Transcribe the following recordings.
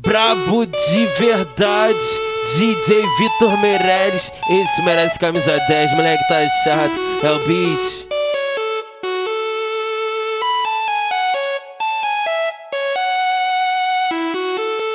Brabo de verdade, DJ Vitor Meirelles. Esse merece camisa 10, moleque tá chato, é o bicho.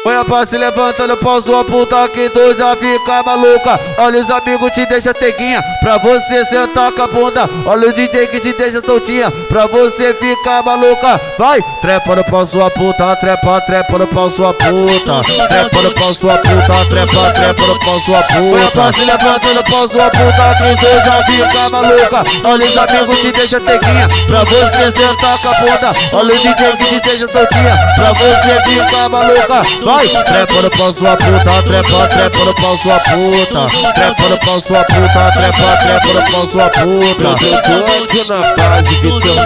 Põe a pá se levantando, pau sua puta que tu já fica maluca. Olha os amigos te deixa teguinha Pra você sentar com a bunda. Olha o DJ que te deixa soltinha Pra você ficar maluca. Vai, trepa no pau sua puta Trepa, trepa no pau sua puta Trepa no pau sua puta Trepa, trepa no pau sua puta Põe a pá se levantando, pau sua puta que tu já fica maluca. Olha os amigos te deixa teguinha Pra você sentar com a bunda. Olha o DJ que te deixa soltinha Pra você ficar maluca. Vai, trepa no pau sua puta, trepa, trepa no pau sua puta, trepa no pau sua puta, trepa, trepa no pau sua puta. Aqui na base, Vitor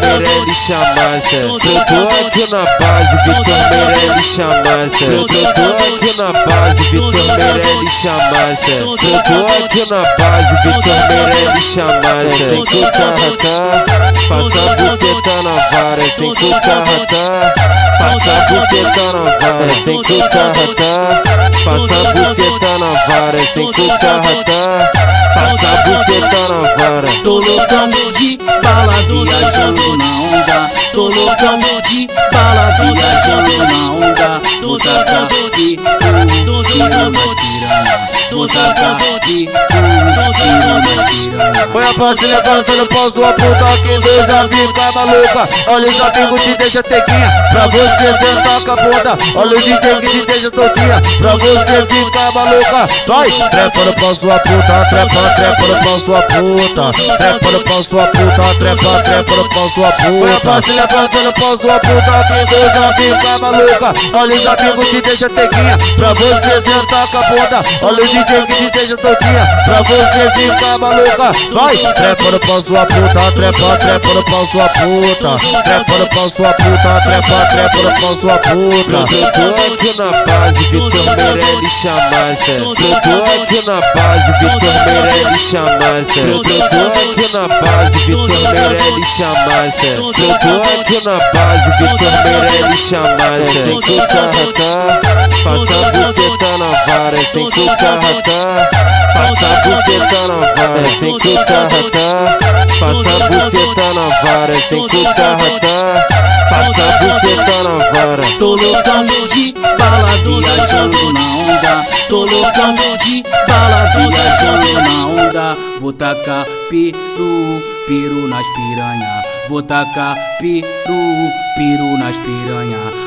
chamasse. Tô aqui na base, Vitor chamasse. Tô aqui na base, Vitor chamasse. Tô aqui na base, Vitor Meirelles chamasse. Sem cucarratá, passa a buceta na vara. Sem cucarratá, passa a buceta na vara. Sem cucarratá cucarratá, passa a buceta na vara, sem cucarratá, passa a buceta na vara. Tô loucão de bala viajando na onda, tô loucão de bala viajando na onda, tô tacando de tudo, tiro nas piranha, tô tacando de nas piranha. Põe a se levantando, pau sua puta que dois já fica maluca. Olha os amigos te deixa tequinha Pra você sentar com a bunda. Olha o DJ que te deixa soltinha Pra você ficar maluca. Vai, trepa no pau sua puta Trepa, trepa no pau sua puta. Trepa no pau sua puta Trepa, trepa no pau sua puta. Põe a pá se levantando, pau sua puta que dois já fica maluca. Olha os amigos te deixa tequinha Pra você sentar com a bunda. Olha o DJ que te deixa soltinha Pra você ficar maluca Vai, trepa no pau sua puta, trepa, trepa no pau sua puta, trepa no pau sua puta, trepa, trepa no pau sua puta. Aqui na base, Vitor Meirelles tô aqui na base, Vitor Meirelles tô aqui na base, Vitor Meirelles tô aqui na base, Vitor Meirelles chamasse. Sem cucarratá, passa a buceta na vara. Sem cucarratá, passa a buceta na vara. Sem cucarratá, passa a buceta na vara. Sem cucarratá, passa a buceta na vara. Tô loucão de bala viajando na onda, tô loucão de bala viajando na onda. Vou tacar peru, peru nas piranha. Vou tacar peru, peru nas piranha.